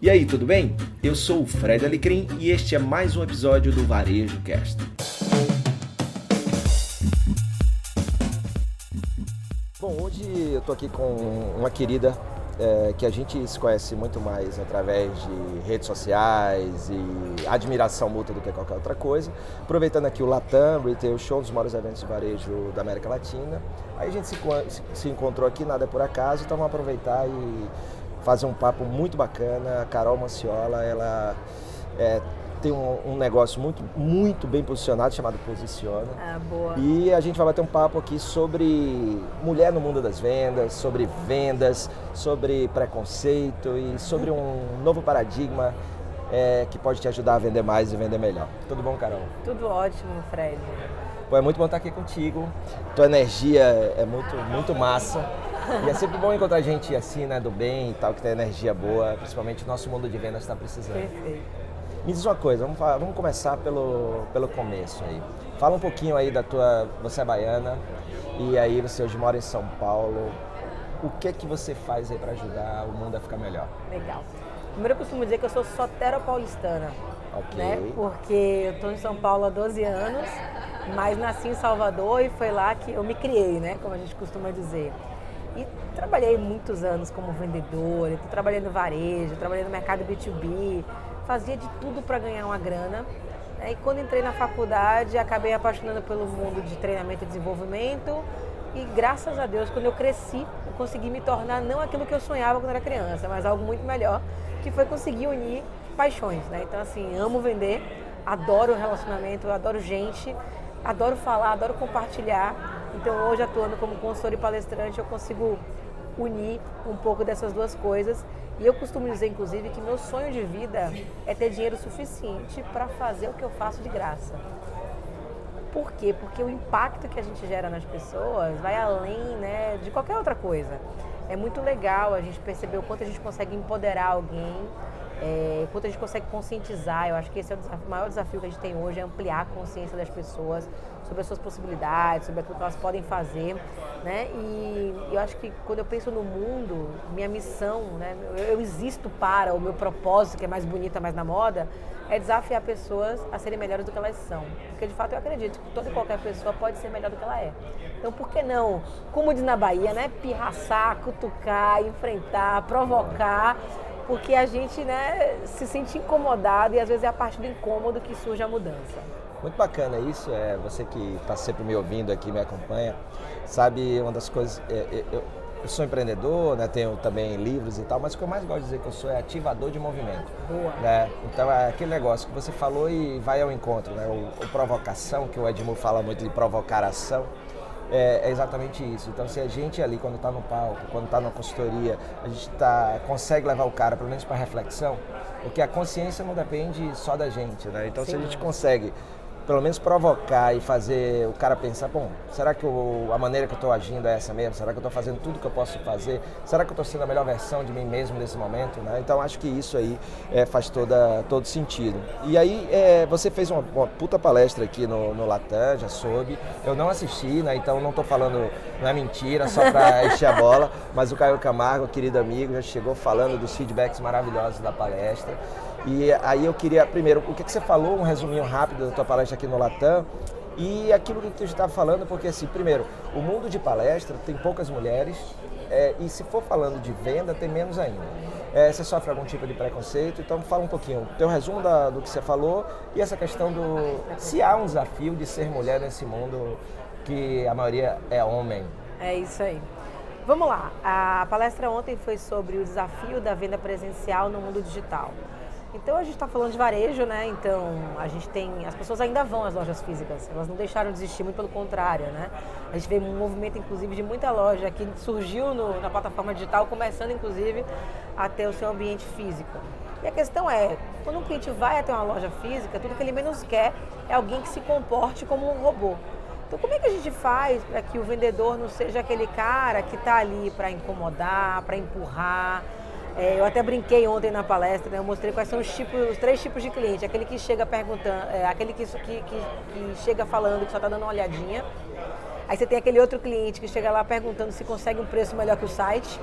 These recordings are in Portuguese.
E aí, tudo bem? Eu sou o Fred Alecrim e este é mais um episódio do Varejo Cast. Bom, hoje eu tô aqui com uma querida é, que a gente se conhece muito mais através de redes sociais e admiração mútua do que qualquer outra coisa. Aproveitando aqui o Latam Retail Show, um dos maiores eventos de varejo da América Latina. Aí a gente se, se encontrou aqui, nada é por acaso, então vamos aproveitar e fazer um papo muito bacana. A Carol Manciola, ela é, tem um, um, negócio muito, muito bem posicionado chamado Posiciona. Ah, boa. E a gente vai bater um papo aqui sobre mulher no mundo das vendas, sobre vendas, sobre preconceito e sobre um novo paradigma é, que pode te ajudar a vender mais e vender melhor. Tudo bom, Carol? Tudo ótimo, Fred. Pô, é muito bom estar aqui contigo. Tua energia é muito, muito massa. E é sempre bom encontrar gente assim, né, do bem e tal, que tem energia boa, principalmente o nosso mundo de vendas está precisando. Perfeito. Me diz uma coisa, vamos, falar, vamos começar pelo, pelo começo aí. Fala um pouquinho aí da tua. Você é baiana e aí você hoje mora em São Paulo. O que é que você faz aí para ajudar o mundo a ficar melhor? Legal. Primeiro eu costumo dizer que eu sou sotero paulistana. Ok. Né? Porque eu estou em São Paulo há 12 anos, mas nasci em Salvador e foi lá que eu me criei, né? Como a gente costuma dizer. E trabalhei muitos anos como vendedora, trabalhando no varejo, trabalhei no mercado B2B, fazia de tudo para ganhar uma grana. E quando entrei na faculdade, acabei apaixonando pelo mundo de treinamento e desenvolvimento. E graças a Deus, quando eu cresci, eu consegui me tornar não aquilo que eu sonhava quando era criança, mas algo muito melhor, que foi conseguir unir paixões. Né? Então, assim, amo vender, adoro relacionamento, adoro gente, adoro falar, adoro compartilhar. Então, hoje, atuando como consultor e palestrante, eu consigo unir um pouco dessas duas coisas. E eu costumo dizer, inclusive, que meu sonho de vida é ter dinheiro suficiente para fazer o que eu faço de graça. Por quê? Porque o impacto que a gente gera nas pessoas vai além né, de qualquer outra coisa. É muito legal a gente perceber o quanto a gente consegue empoderar alguém, é, quanto a gente consegue conscientizar. Eu acho que esse é o, desafio, o maior desafio que a gente tem hoje, é ampliar a consciência das pessoas sobre as suas possibilidades, sobre aquilo que elas podem fazer, né? E eu acho que quando eu penso no mundo, minha missão, né? Eu, existo para o meu propósito, que é mais bonita, mais na moda, é desafiar pessoas a serem melhores do que elas são. Porque de fato eu acredito que toda e qualquer pessoa pode ser melhor do que ela é. Então por que não, como diz na Bahia, né? Pirraçar, cutucar, enfrentar, provocar porque a gente né, se sente incomodado e às vezes é a parte do incômodo que surge a mudança. Muito bacana isso, é você que está sempre me ouvindo aqui, me acompanha, sabe uma das coisas, é, é, eu, eu, sou empreendedor, né, tenho também livros e tal, mas o que eu mais gosto de dizer que eu sou é ativador de movimento. Boa. Né? Então é aquele negócio que você falou e vai ao encontro, né? O, o provocação, que o Edmund fala muito de provocar ação é, é, exatamente isso. Então, se a gente ali, quando está no palco, quando está na consultoria, a gente tá, consegue levar o cara, pelo menos para reflexão, porque a consciência não depende só da gente, né? Então, Sim. se a gente consegue pelo menos provocar e fazer o cara pensar, bom, será que eu, a maneira que eu estou agindo é essa mesmo? Será que eu estou fazendo tudo que eu posso fazer? Será que eu estou sendo a melhor versão de mim mesmo nesse momento? Né? Então acho que isso aí é, faz toda, todo sentido. E aí é, você fez uma, uma, puta palestra aqui no, no Latam, já soube. Eu não assisti, né? então não estou falando, não é mentira, só para encher a bola, mas o Caio Camargo, querido amigo, já chegou falando dos feedbacks maravilhosos da palestra. E aí eu queria, primeiro, o que, que você falou, um resuminho rápido da tua palestra aqui no Latam, e aquilo que tu estava falando, porque assim, primeiro, o mundo de palestra tem poucas mulheres, é, e se for falando de venda, tem menos ainda. É, você sofre algum tipo de preconceito, então fala um pouquinho, teu resumo da, do que você falou e essa questão do se há um desafio de ser mulher nesse mundo que a maioria é homem. É isso aí. Vamos lá, a palestra ontem foi sobre o desafio da venda presencial no mundo digital. Então a gente está falando de varejo, né? Então a gente tem. As pessoas ainda vão às lojas físicas, elas não deixaram de existir, muito pelo contrário, né? A gente vê um movimento, inclusive, de muita loja que surgiu no, na plataforma digital, começando, inclusive, a ter o seu ambiente físico. E a questão é, quando um cliente vai até uma loja física, tudo que ele menos quer é alguém que se comporte como um robô. Então, como é que a gente faz para que o vendedor não seja aquele cara que está ali para incomodar, para empurrar? É, eu até brinquei ontem na palestra, né? eu mostrei quais são os, tipos, os três tipos de cliente. Aquele que chega perguntando, é, aquele que, que, que, que, chega falando que só está dando uma olhadinha. Aí você tem aquele outro cliente que chega lá perguntando se consegue um preço melhor que o site.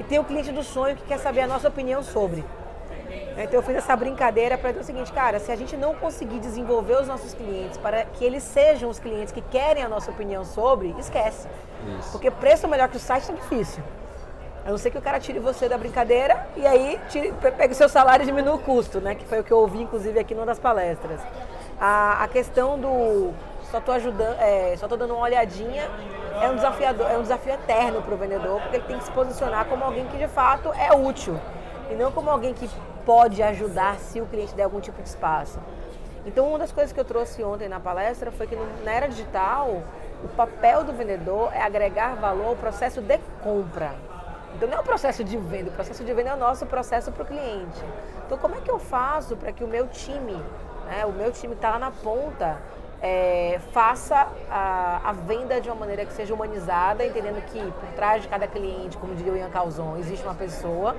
E tem o cliente do sonho que quer saber a nossa opinião sobre. Então eu fiz essa brincadeira para dizer o seguinte, cara, se a gente não conseguir desenvolver os nossos clientes para que eles sejam os clientes que querem a nossa opinião sobre, esquece. Isso. Porque preço melhor que o site é difícil. A não ser que o cara tire você da brincadeira e aí tire, o seu salário e diminua o custo, né? Que foi o que eu ouvi, inclusive, aqui numa das palestras. A, a questão do só estou ajudando, é, só tô dando uma olhadinha, é um desafiador, é um desafio eterno para o vendedor, porque ele tem que se posicionar como alguém que de fato é útil e não como alguém que pode ajudar se o cliente der algum tipo de espaço. Então, uma das coisas que eu trouxe ontem na palestra foi que na era digital, o papel do vendedor é agregar valor ao processo de compra. Então, não é o processo de venda, o processo de venda é o nosso processo para o cliente. Então, como é que eu faço para que o meu time, né, o meu time está lá na ponta, é, faça a, a, venda de uma maneira que seja humanizada, entendendo que por trás de cada cliente, como diria o Ian Calzon, existe uma pessoa,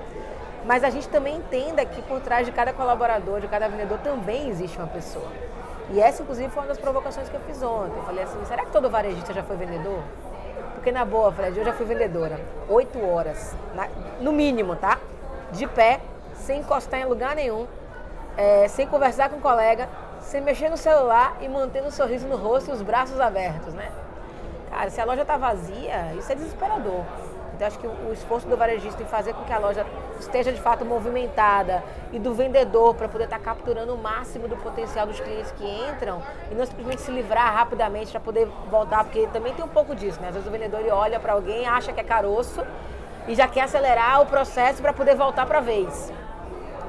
mas a gente também entenda que por trás de cada colaborador, de cada vendedor, também existe uma pessoa. E essa, inclusive, foi uma das provocações que eu fiz ontem. Eu falei assim, será que todo varejista já foi vendedor? Porque na boa, Fred, eu já fui vendedora. Oito horas, na, no mínimo, tá? De pé, sem encostar em lugar nenhum, é, sem conversar com o colega, sem mexer no celular e mantendo um sorriso no rosto e os braços abertos, né? Cara, se a loja tá vazia, isso é desesperador. Então acho que o esforço do varejista em fazer com que a loja esteja de fato movimentada e do vendedor para poder estar tá capturando o máximo do potencial dos clientes que entram e não simplesmente se livrar rapidamente para poder voltar, porque também tem um pouco disso, né? Às vezes o vendedor ele olha para alguém, acha que é caroço e já quer acelerar o processo para poder voltar para a vez.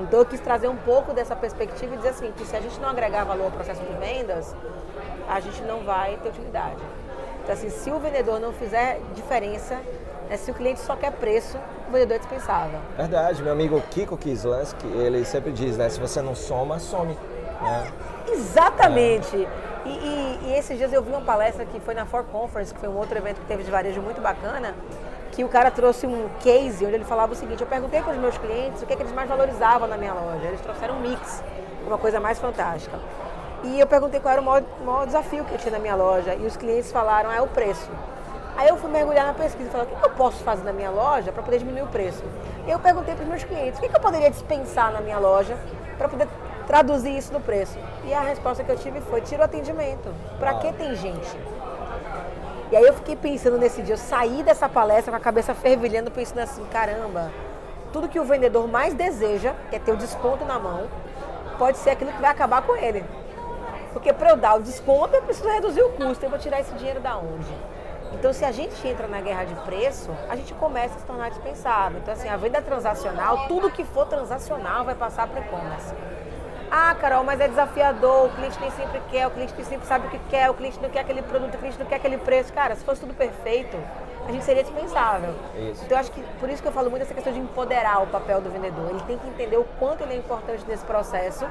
Então eu quis trazer um pouco dessa perspectiva e dizer assim, que se a gente não agregar valor ao processo de vendas, a gente não vai ter utilidade. Então assim, se o vendedor não fizer diferença, né, se o cliente só quer preço, o vendedor é dispensável. Verdade, meu amigo Kiko Kislansky, ele sempre diz, né, se você não soma, some. Né? Exatamente. É. E, e, e, esses dias eu vi uma palestra que foi na For Conference, que foi um outro evento que teve de varejo muito bacana, que o cara trouxe um case onde ele falava o seguinte, eu perguntei para os meus clientes o que, é que eles mais valorizavam na minha loja. Eles trouxeram um mix, uma coisa mais fantástica. E eu perguntei qual era o maior, maior desafio que eu tinha na minha loja. E os clientes falaram, é o preço. Aí eu fui mergulhar na pesquisa e falei, o que, que eu posso fazer na minha loja para poder diminuir o preço? E eu perguntei para os meus clientes, o que, que eu poderia dispensar na minha loja para poder traduzir isso no preço? E a resposta que eu tive foi, tira o atendimento. Para que tem gente? E aí eu fiquei pensando nesse dia, eu saí dessa palestra com a cabeça fervilhando, pensando assim, caramba, tudo que o vendedor mais deseja, que é ter o desconto na mão, pode ser aquilo que vai acabar com ele. Porque para eu dar o desconto, eu preciso reduzir o custo, eu vou tirar esse dinheiro da onde? Então, se a gente entra na guerra de preço, a gente começa a se tornar dispensável. Então, assim, a venda transacional, tudo que for transacional vai passar para e-commerce. Ah, Carol, mas é desafiador, o cliente nem sempre quer, o cliente nem sempre sabe o que quer, o cliente não quer aquele produto, o cliente não quer aquele preço. Cara, se fosse tudo perfeito, a gente seria dispensável. Isso. Então, eu acho que por isso que eu falo muito dessa questão de empoderar o papel do vendedor. Ele tem que entender o quanto ele é importante nesse processo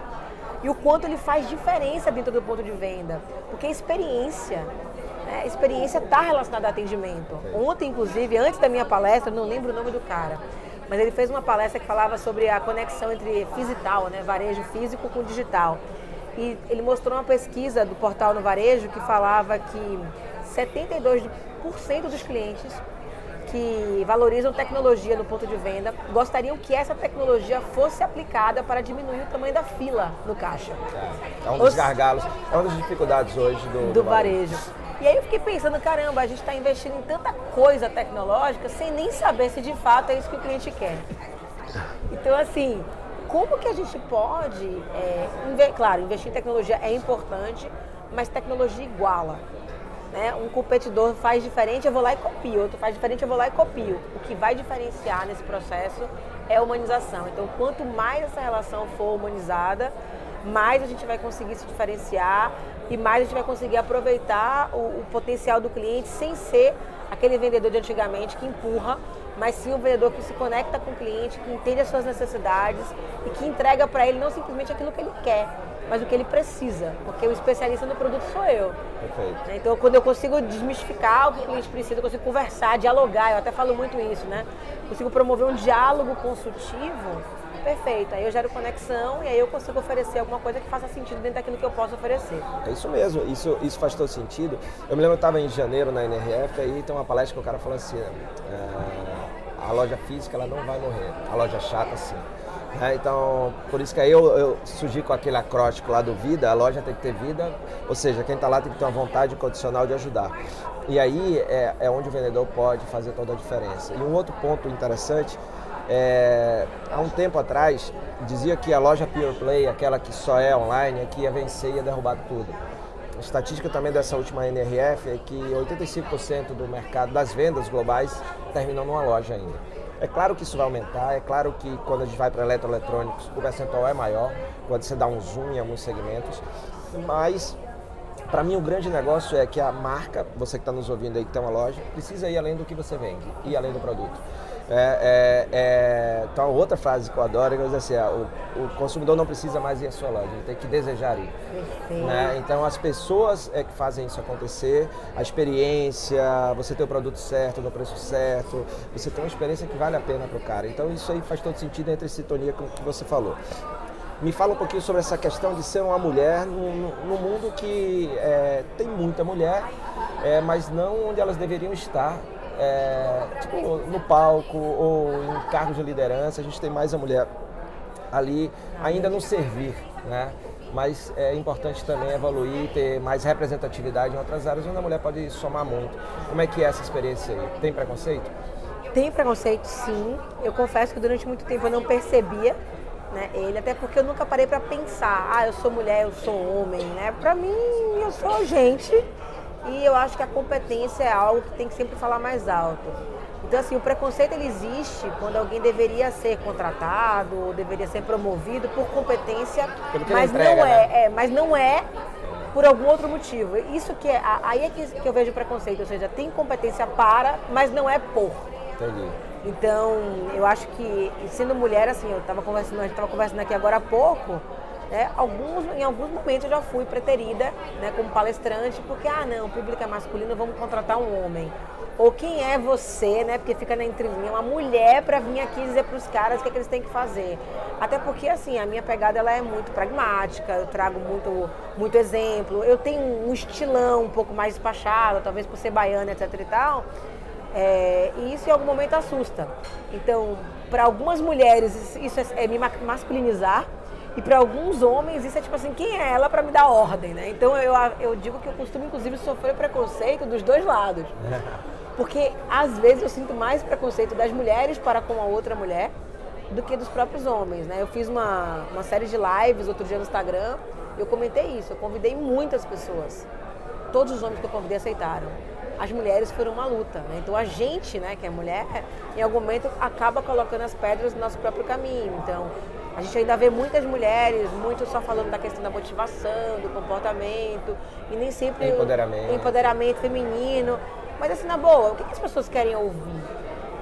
e o quanto ele faz diferença dentro do ponto de venda. Porque a experiência, né, a experiência está relacionada ao atendimento. Ontem, inclusive, antes da minha palestra, não lembro o nome do cara, mas ele fez uma palestra que falava sobre a conexão entre digital, né, varejo físico com digital. E ele mostrou uma pesquisa do portal no varejo que falava que 72% dos clientes que valorizam tecnologia no ponto de venda gostariam que essa tecnologia fosse aplicada para diminuir o tamanho da fila no caixa. É, é um dos Os... gargalos, é uma das dificuldades hoje do, do, do varejo. varejo. E aí eu fiquei pensando, caramba, a gente está investindo em tanta coisa tecnológica sem nem saber se de fato é isso que o cliente quer. Então, assim, como que a gente pode, é, claro, investir em tecnologia é importante, mas tecnologia iguala. Né? Um competidor faz diferente, eu vou lá e copio. Outro faz diferente, eu vou lá e copio. O que vai diferenciar nesse processo é a humanização. Então, quanto mais essa relação for humanizada, mais a gente vai conseguir se diferenciar e mais a gente vai conseguir aproveitar o, o potencial do cliente sem ser aquele vendedor de antigamente que empurra, mas sim um vendedor que se conecta com o cliente, que entende as suas necessidades e que entrega para ele não simplesmente aquilo que ele quer, mas o que ele precisa, porque o especialista no produto sou eu. Perfeito. Então, quando eu consigo desmistificar o que o cliente precisa, eu consigo conversar, dialogar, eu até falo muito isso, né? Consigo promover um diálogo consultivo perfeito. Aí eu gero conexão e aí eu consigo oferecer alguma coisa que faça sentido dentro daquilo que eu posso oferecer. É isso mesmo, isso, isso faz todo sentido. Eu me lembro eu estava em janeiro na NRF, aí tem uma palestra que o cara falou assim, é, a loja física ela não vai morrer, a loja chata sim. Né? Então, por isso que aí eu, eu surgi com aquele acróstico lá do vida, a loja tem que ter vida, ou seja, quem está lá tem que ter uma vontade incondicional de ajudar. E aí é, é onde o vendedor pode fazer toda a diferença. E um outro ponto interessante é, há um tempo atrás, dizia que a loja Pure Play, aquela que só é online, é que ia vencer e ia derrubar tudo. A estatística também dessa última NRF é que 85% do mercado das vendas globais terminam numa loja ainda. É claro que isso vai aumentar, é claro que quando a gente vai para eletroeletrônicos o percentual é maior, quando você dá um zoom em alguns segmentos, mas para mim o grande negócio é que a marca, você que está nos ouvindo aí que tem uma loja, precisa ir além do que você vende, ir além do produto. É, é, então, outra frase que eu adoro é que assim, o, o, consumidor não precisa mais ir à sua loja, ele tem que desejar ir. Né? Então, as pessoas é que fazem isso acontecer, a experiência, você ter o produto certo, no preço certo, você tem uma experiência que vale a pena para o cara. Então, isso aí faz todo sentido entre sintonia com o que você falou. Me fala um pouquinho sobre essa questão de ser uma mulher no mundo que é, tem muita mulher, é, mas não onde elas deveriam estar é, tipo, no palco ou em cargos de liderança, a gente tem mais a mulher ali ainda no servir, né? Mas é importante também evoluir, ter mais representatividade em outras áreas onde a mulher pode somar muito. Como é que é essa experiência aí? Tem preconceito? Tem preconceito, sim. Eu confesso que durante muito tempo eu não percebia né, ele, até porque eu nunca parei para pensar, ah, eu sou mulher, eu sou homem, né? Para mim, eu sou gente e eu acho que a competência é algo que tem que sempre falar mais alto. Então, assim, o preconceito ele existe quando alguém deveria ser contratado ou deveria ser promovido por competência, mas entrega, não é, né? é, mas não é por algum outro motivo. Isso que é, aí é que, que eu vejo preconceito, ou seja, tem competência para, mas não é por. Entendi. Então, eu acho que sendo mulher, assim, eu estava conversando, a gente estava conversando aqui agora há pouco, né? Alguns, em alguns momentos eu já fui preterida né, como palestrante, porque, ah, não, público é masculino, vamos contratar um homem. Ou quem é você, né? Porque fica na entrelinha, uma mulher para vir aqui dizer para os caras o que, é que eles têm que fazer. Até porque, assim, a minha pegada ela é muito pragmática, eu trago muito, muito exemplo. Eu tenho um estilão um pouco mais despachado, talvez por ser baiana, etc e tal. É, e isso em algum momento assusta. Então, para algumas mulheres, isso é, é me masculinizar, e para alguns homens isso é tipo assim, quem é ela para me dar ordem, né? Então eu, eu digo que eu costumo inclusive sofrer preconceito dos dois lados. Porque às vezes eu sinto mais preconceito das mulheres para com a outra mulher do que dos próprios homens, né? Eu fiz uma, uma série de lives outro dia no Instagram, eu comentei isso, eu convidei muitas pessoas. Todos os homens que eu convidei aceitaram. As mulheres foram uma luta, né? Então a gente, né, que é mulher, em algum momento acaba colocando as pedras no nosso próprio caminho. Então, a gente ainda vê muitas mulheres, muito só falando da questão da motivação, do comportamento, e nem sempre empoderamento, empoderamento feminino. Mas assim, na boa, o que, as pessoas querem ouvir?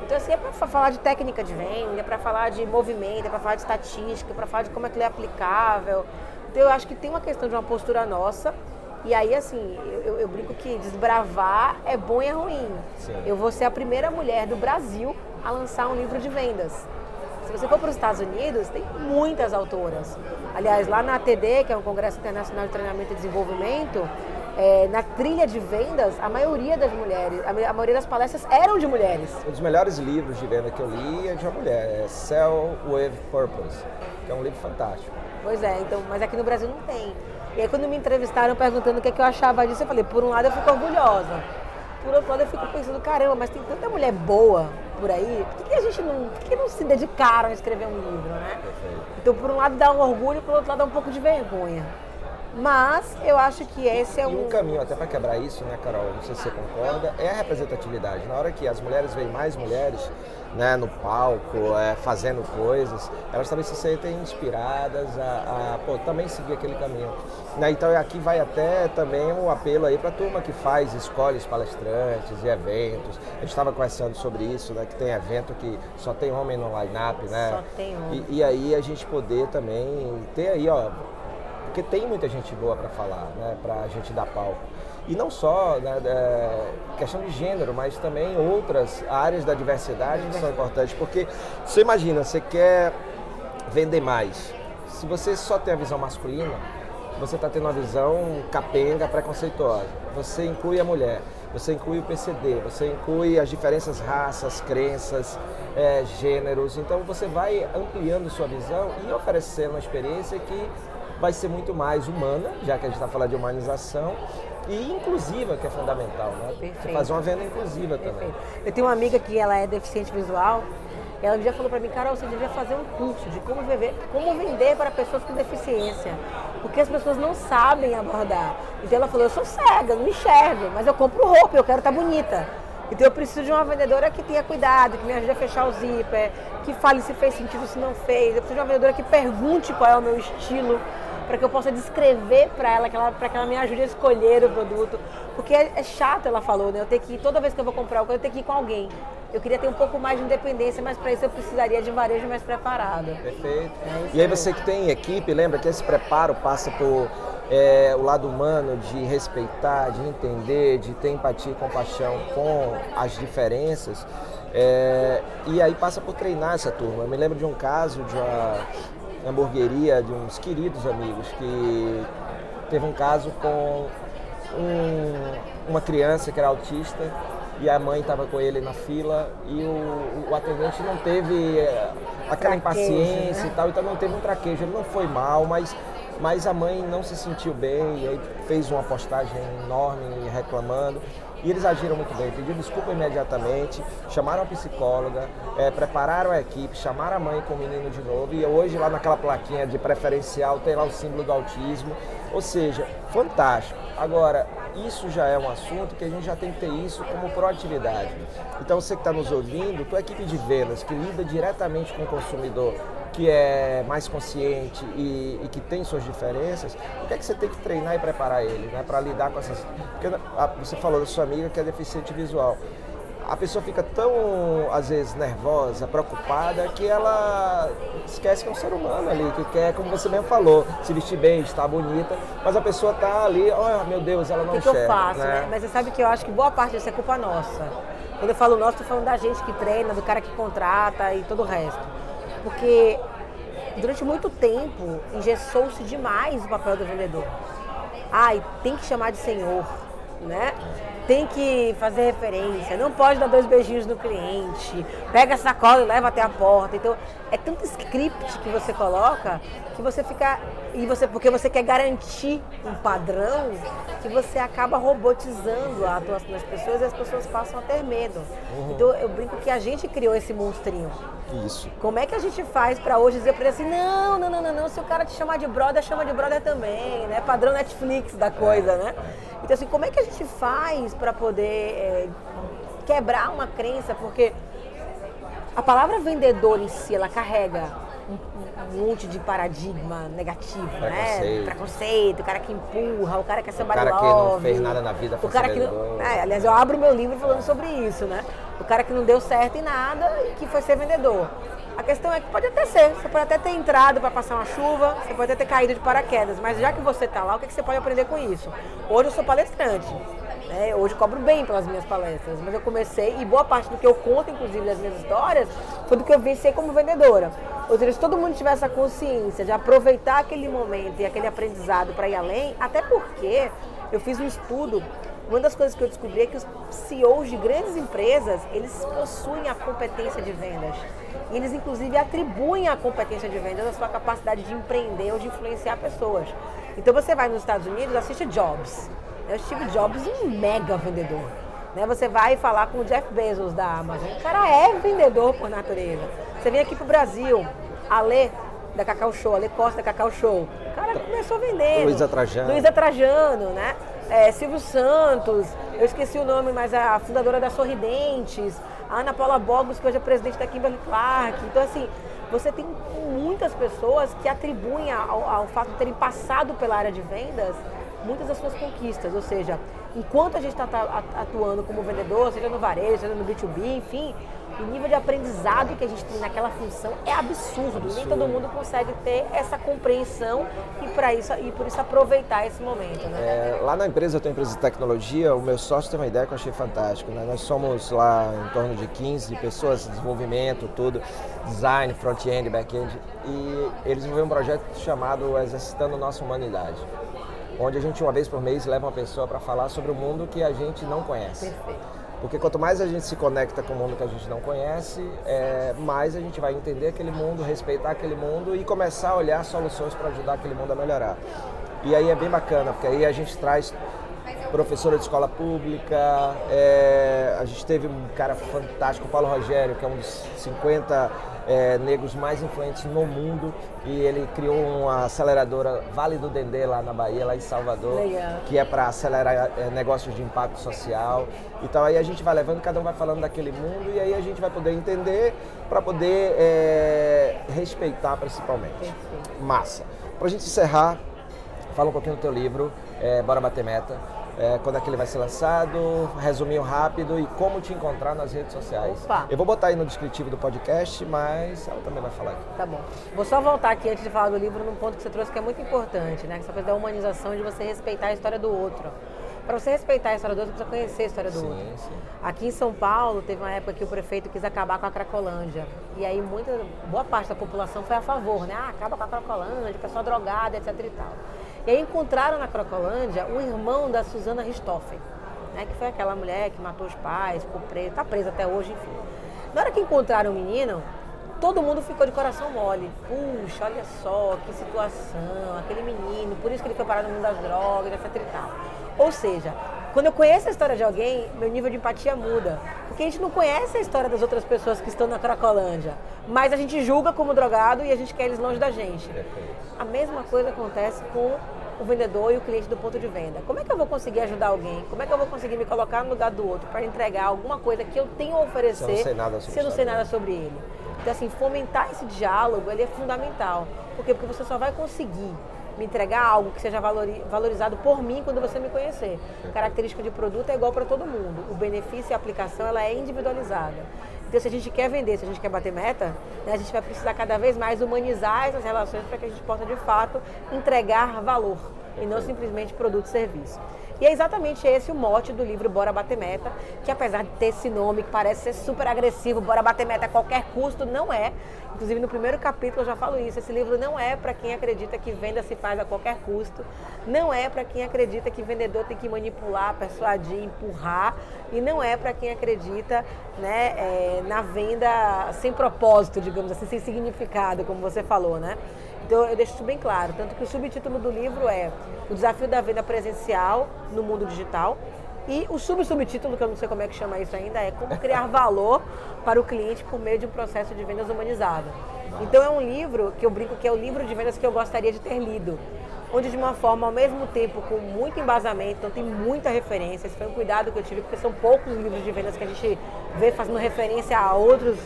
Então, assim, é para falar de técnica de venda, é para falar de movimento, é para falar de estatística, é para falar de como aquilo é aplicável. Então, eu acho que tem uma questão de uma postura nossa. E aí, assim, eu, eu brinco que desbravar é bom e é ruim. Sim. Eu vou ser a primeira mulher do Brasil a lançar um livro de vendas. Se você for para os Estados Unidos, tem muitas autoras. Aliás, lá na ATD, que é o Congresso Internacional de Treinamento e Desenvolvimento, é, na trilha de vendas, a maioria das mulheres, a, a, maioria das palestras eram de mulheres. Um dos melhores livros de venda que eu li é de uma mulher, é Sell with Purpose, que é um livro fantástico. Pois é, então, mas aqui no Brasil não tem. E aí quando me entrevistaram perguntando o que, é que eu achava disso, eu falei, por um lado eu fico orgulhosa. Por outro lado eu fico pensando, caramba, mas tem tanta mulher boa por aí, por que, a gente não, por que, não se dedicaram a escrever um livro, né? Então, por um lado dá um orgulho, por outro lado dá um pouco de vergonha. Mas eu acho que esse é um... E um caminho até para quebrar isso, né, Carol? Não sei se você concorda, é a representatividade. Na hora que as mulheres veem mais mulheres né, no palco, é, fazendo coisas, elas também se sentem inspiradas a, a pô, também seguir aquele caminho. Né, então aqui vai até também o um apelo aí para a turma que faz, escolhe os palestrantes e eventos. A gente estava conversando sobre isso, né, que tem evento que só tem homem no line-up, né? Só tem homem. E, e aí a gente poder também ter aí, ó, porque tem muita gente boa para falar, né, para a gente dar palco. E não só né, é, questão de gênero, mas também outras áreas da diversidade que são importantes. Porque você imagina, você quer vender mais. Se você só tem a visão masculina, você está tendo uma visão capenga, preconceituosa. Você inclui a mulher. você inclui o PCD, você inclui as diferenças raças, crenças, é, gêneros. Então você vai ampliando sua visão e oferecendo uma experiência que vai ser muito mais humana, já que a gente está falando de humanização, e inclusiva, que é fundamental, né? Perfeito. Você fazer uma venda inclusiva Perfeito. também. Eu tenho uma amiga que ela é deficiente visual. Ela dia falou para mim, Carol, você devia fazer um curso de como vender, como vender para pessoas com deficiência. Porque as pessoas não sabem abordar. Então ela falou, eu sou cega, não enxergo, mas eu compro roupa, eu quero estar tá bonita. Então eu preciso de uma vendedora que tenha cuidado, que me ajude a fechar o zíper, que fale se fez sentido, se não fez. Eu preciso de uma vendedora que pergunte qual é o meu estilo para que eu possa descrever para ela, para que ela me ajude a escolher o produto. Porque é, é, chato, ela falou, né? Eu tenho que ir, toda vez que eu vou comprar algo, eu tenho que ir com alguém. Eu queria ter um pouco mais de independência, mas para isso eu precisaria de varejo mais preparado. Perfeito. É e aí você que tem equipe, lembra que esse preparo passa por é, o lado humano de respeitar, de entender, de ter empatia e compaixão com as diferenças. É, e aí passa por treinar essa turma. Eu me lembro de um caso de uma hamburgueria de uns queridos amigos que teve um caso com um, uma criança que era autista e a mãe estava com ele na fila e o, o atendente não teve eh, aquela traquejo, impaciência né? e tal, então não teve um traquejo. Ele não foi mal, mas, mas a mãe não se sentiu bem e aí fez uma postagem enorme reclamando. E eles agiram muito bem, pediram desculpa imediatamente, chamaram a psicóloga, é, prepararam a equipe, chamaram a mãe com o menino de novo e hoje lá naquela plaquinha de preferencial tem lá o símbolo do autismo. Ou seja, fantástico. Agora, isso já é um assunto que a gente já tem que ter isso como proatividade. Então você que está nos ouvindo, tua equipe de vendas que lida diretamente com o consumidor, que é mais consciente e, e, que tem suas diferenças, o que é que você tem que treinar e preparar ele, né, para lidar com essas. Porque a, você falou da sua amiga que é deficiente visual. A pessoa fica tão, às vezes, nervosa, preocupada, que ela esquece que é um ser humano ali, que quer, como você mesmo falou, se vestir bem, estar bonita, mas a pessoa está ali, oh meu Deus, ela não O que, que eu faço, né? né? Mas você sabe que eu acho que boa parte disso é culpa nossa. Quando eu falo nosso, estou falando da gente que treina, do cara que contrata e todo o resto porque durante muito tempo engessou-se demais o papel do vendedor. Ai, tem que chamar de senhor, né? Tem que fazer referência, não pode dar dois beijinhos no cliente, pega a sacola e leva até a porta. Então, é tanto script que você coloca que você fica e você porque você quer garantir um padrão que você acaba robotizando a atuação das pessoas e as pessoas passam a ter medo. Uhum. Então eu brinco que a gente criou esse monstrinho. Isso. Como é que a gente faz para hoje dizer para ele assim, não, não, não, não, não, se o cara te chamar de brother, chama de brother também, né? Padrão Netflix da coisa, é. né? Então assim, como é que a gente faz para poder é, quebrar uma crença? Porque a palavra vendedor em si, ela carrega um, um monte de paradigma negativo, né? Preconceito. né? Preconceito, o cara que empurra, o cara que é O cara que não fez nada na vida o cara que não, é, Aliás, eu abro meu livro falando sobre isso, né? O cara que não deu certo em nada e que foi ser vendedor. A questão é que pode até ser, você pode até ter entrado para passar uma chuva, você pode até ter caído de paraquedas, mas já que você está lá, o que, que você pode aprender com isso? Hoje eu sou palestrante, né? Hoje cobro bem pelas minhas palestras, mas eu comecei, e boa parte do que eu conto, inclusive, das minhas histórias, foi do que eu venci como vendedora. Ou seja, se todo mundo tiver essa consciência de aproveitar aquele momento e aquele aprendizado para ir além, até porque eu fiz um estudo, uma das coisas que eu descobri é que os CEOs de grandes empresas, eles possuem a competência de vendas. E eles, inclusive, atribuem a competência de vendas à sua capacidade de empreender ou de influenciar pessoas. Então, você vai nos Estados Unidos, assiste Jobs. O Steve Jobs, um mega vendedor. Né? Você vai falar com o Jeff Bezos da Amazon. O cara é vendedor por natureza. Você vem aqui pro Brasil, a Lê da Cacau Show, a Lê Costa da Cacau Show. O cara começou vendendo. Luísa Trajano. Luísa Trajano, né? É, Silvio Santos, eu esqueci o nome, mas a fundadora da Sorridentes, a Ana Paula Bogos, que hoje é presidente da Kimberly Clark. Então, assim, você tem muitas pessoas que atribuem ao, ao fato de terem passado pela área de vendas muitas das suas conquistas. Ou seja, enquanto a gente está atuando como vendedor, seja no varejo, seja no B2B, enfim, o nível de aprendizado que a gente tem naquela função é absurdo. absurdo. Nem todo mundo consegue ter essa compreensão e, para isso, e por isso aproveitar esse momento. Né? É, lá na empresa, eu tenho empresa de tecnologia, o meu sócio tem uma ideia que eu achei fantástico. Né? Nós somos lá em torno de 15 pessoas, desenvolvimento, tudo, design, front-end, back-end, e eles desenvolveram um projeto chamado Exercitando Nossa Humanidade. Onde a gente uma vez por mês leva uma pessoa para falar sobre o mundo que a gente não conhece. Perfeito. Porque quanto mais a gente se conecta com o mundo que a gente não conhece, é, mais a gente vai entender aquele mundo, respeitar aquele mundo e começar a olhar soluções para ajudar aquele mundo a melhorar. E aí é bem bacana, porque aí a gente traz professora de escola pública, é, a gente teve um cara fantástico, o Paulo Rogério, que é um dos 50 é, negros mais influentes no mundo e ele criou uma aceleradora Vale do Dendê lá na Bahia, lá em Salvador, Legal. que é para acelerar é, negócios de impacto social. Então aí a gente vai levando, cada um vai falando daquele mundo e aí a gente vai poder entender para poder é, respeitar principalmente. Perfeito. Massa. Para a gente encerrar, fala um pouquinho do teu livro, é, Bora Bater Meta. É, quando é que ele vai ser lançado, resuminho rápido e como te encontrar nas redes sociais. Opa. Eu vou botar aí no descritivo do podcast, mas ela também vai falar aqui. Tá bom. Vou só voltar aqui antes de falar do livro num ponto que você trouxe que é muito importante, né? Essa coisa da humanização, de você respeitar a história do outro. Para você respeitar a história do outro, você precisa conhecer a história do Sim, outro. sim. Aqui em São Paulo, teve uma época que o prefeito quis acabar com a Cracolândia. E aí, muita, boa parte da população foi a favor, né? Ah, acaba com a Cracolândia, pessoal drogado, etc e tal. E aí encontraram na Cracolândia o irmão da Suzana Richthofen, né? Que foi aquela mulher que matou os pais, ficou presa, tá presa até hoje, enfim. Na hora que encontraram o menino, todo mundo ficou de coração mole. Puxa, olha só, que situação, aquele menino, por isso que ele foi parar no mundo das drogas, etc e tal. Ou seja, quando eu conheço a história de alguém, meu nível de empatia muda. Porque a gente não conhece a história das outras pessoas que estão na Cracolândia. Mas a gente julga como drogado e a gente quer eles longe da gente. A mesma coisa acontece com o vendedor e o cliente do ponto de venda. Como é que eu vou conseguir ajudar alguém? Como é que eu vou conseguir me colocar no lugar do outro para entregar alguma coisa que eu tenho a oferecer Se eu não sei nada sobre se eu não sei nada sobre ele? Então, assim, fomentar esse diálogo, ele é fundamental. Por quê? Porque você só vai conseguir me entregar algo que seja valori- valorizado por mim quando você me conhecer. Característica de produto é igual para todo mundo. O benefício e a aplicação, ela é individualizada. Então, se a gente quer vender, se a gente quer bater meta, né, a gente vai precisar cada vez mais humanizar essas relações para que a gente possa, de fato, entregar valor e não simplesmente produto e serviço. E é exatamente esse o mote do livro Bora Bater Meta, que apesar de ter esse nome que parece ser super agressivo, Bora Bater Meta a qualquer custo, não é. Inclusive no primeiro capítulo eu já falo isso, esse livro não é para quem acredita que venda se faz a qualquer custo, não é para quem acredita que vendedor tem que manipular, persuadir, empurrar, e não é para quem acredita né, é, na venda sem propósito, digamos assim, sem significado, como você falou, né? Então eu deixo isso bem claro, tanto que o subtítulo do livro é O Desafio da Venda Presencial no Mundo Digital. E o sub-subtítulo, que eu não sei como é que chama isso ainda, é Como Criar Valor para o Cliente por meio de um processo de vendas humanizado. Então é um livro que eu brinco que é o livro de vendas que eu gostaria de ter lido. Onde de uma forma, ao mesmo tempo, com muito embasamento, então tem muita referência. Esse foi um cuidado que eu tive, porque são poucos livros de vendas que a gente vê fazendo referência a outros,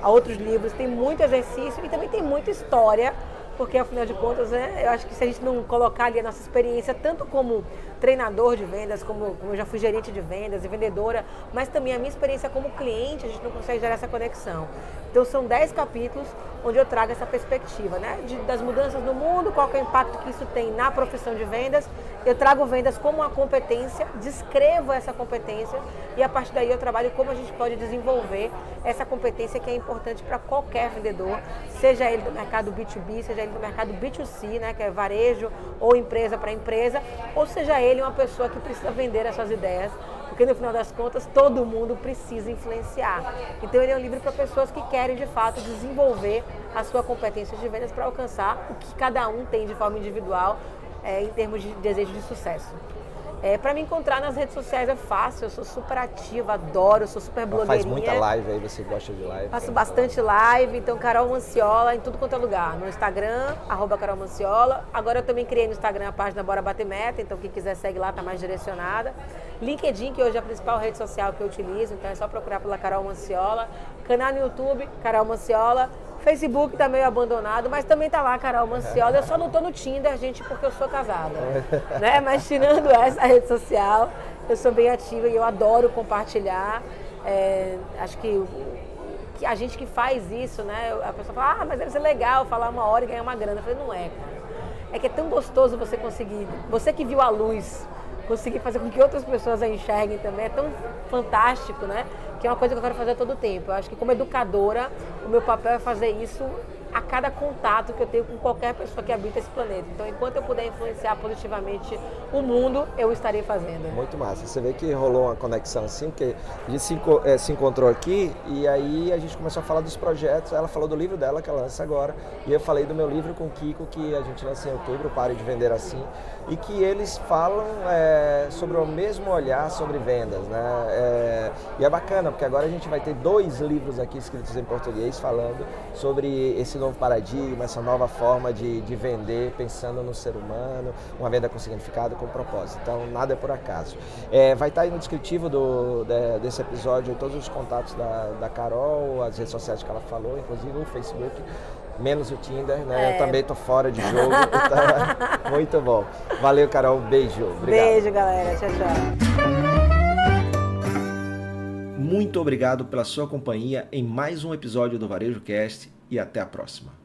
a outros livros. Tem muito exercício e também tem muita história porque afinal de contas, né, eu acho que se a gente não colocar ali a nossa experiência, tanto como treinador de vendas, como, como eu já fui gerente de vendas e vendedora, mas também a minha experiência como cliente, a gente não consegue gerar essa conexão. Então são 10 capítulos onde eu trago essa perspectiva, né, de, das mudanças no mundo, qual é o impacto que isso tem na profissão de vendas. Eu trago vendas como uma competência, descrevo essa competência e a partir daí eu trabalho como a gente pode desenvolver essa competência que é importante para qualquer vendedor, seja ele do mercado B2B, seja ele do mercado B2C, né, que é varejo ou empresa para empresa, ou seja ele uma pessoa que precisa vender as suas ideias, porque no final das contas todo mundo precisa influenciar. Então ele é um livro para pessoas que querem de fato desenvolver a sua competência de vendas para alcançar o que cada um tem de forma individual é, em termos de desejo de sucesso. É, para me encontrar nas redes sociais é fácil, eu sou super ativa, adoro, sou super blogueirinha. faz muita live aí, você gosta de live. Faço bastante live, então Carol Manciola em tudo quanto é lugar. No Instagram, arroba Carol Manciola. Agora eu também criei no Instagram a página Bora Bater Meta, então quem quiser segue lá, tá mais direcionada. LinkedIn, que hoje é a principal rede social que eu utilizo, então é só procurar pela Carol Manciola. Canal no YouTube, Carol Manciola. Facebook tá meio abandonado, mas também tá lá, Carol Manciola. Eu só não tô no Tinder, gente, porque eu sou casada. né? Mas tirando essa rede social, eu sou bem ativa e eu adoro compartilhar. É, acho que que a gente que faz isso, né? A pessoa fala, ah, mas deve ser legal falar uma hora e ganhar uma grana. Eu falei, não é, cara. É que é tão gostoso você conseguir, você que viu a luz, conseguir fazer com que outras pessoas a enxerguem também, é tão fantástico, né? Que é uma coisa que eu quero fazer todo o tempo. Eu acho que como educadora, o meu papel é fazer isso a cada contato que eu tenho com qualquer pessoa que habita esse planeta. Então, enquanto eu puder influenciar positivamente o mundo, eu estarei fazendo. Muito massa. Você vê que rolou uma conexão assim, porque a gente se, é, se encontrou aqui e aí a gente começou a falar dos projetos. Ela falou do livro dela que ela lança agora e eu falei do meu livro com o Kiko que a gente lança em outubro, Pare de Vender Assim, e que eles falam é, sobre o mesmo olhar sobre vendas, né? É, e é bacana porque agora a gente vai ter dois livros aqui escritos em português falando sobre esse novo paradigma, essa nova forma de, de vender, pensando no ser humano, uma venda com significado, com propósito. Então, nada é por acaso. É, vai estar aí no descritivo do, de, desse episódio todos os contatos da, da Carol, as redes sociais que ela falou, inclusive o Facebook menos o Tinder, né? É. Eu também tô fora de jogo, então muito bom. Valeu, Carol, beijo. Obrigado. Beijo, galera. Tchau, tchau. Muito obrigado pela sua companhia em mais um episódio do Varejo Cast e até a próxima.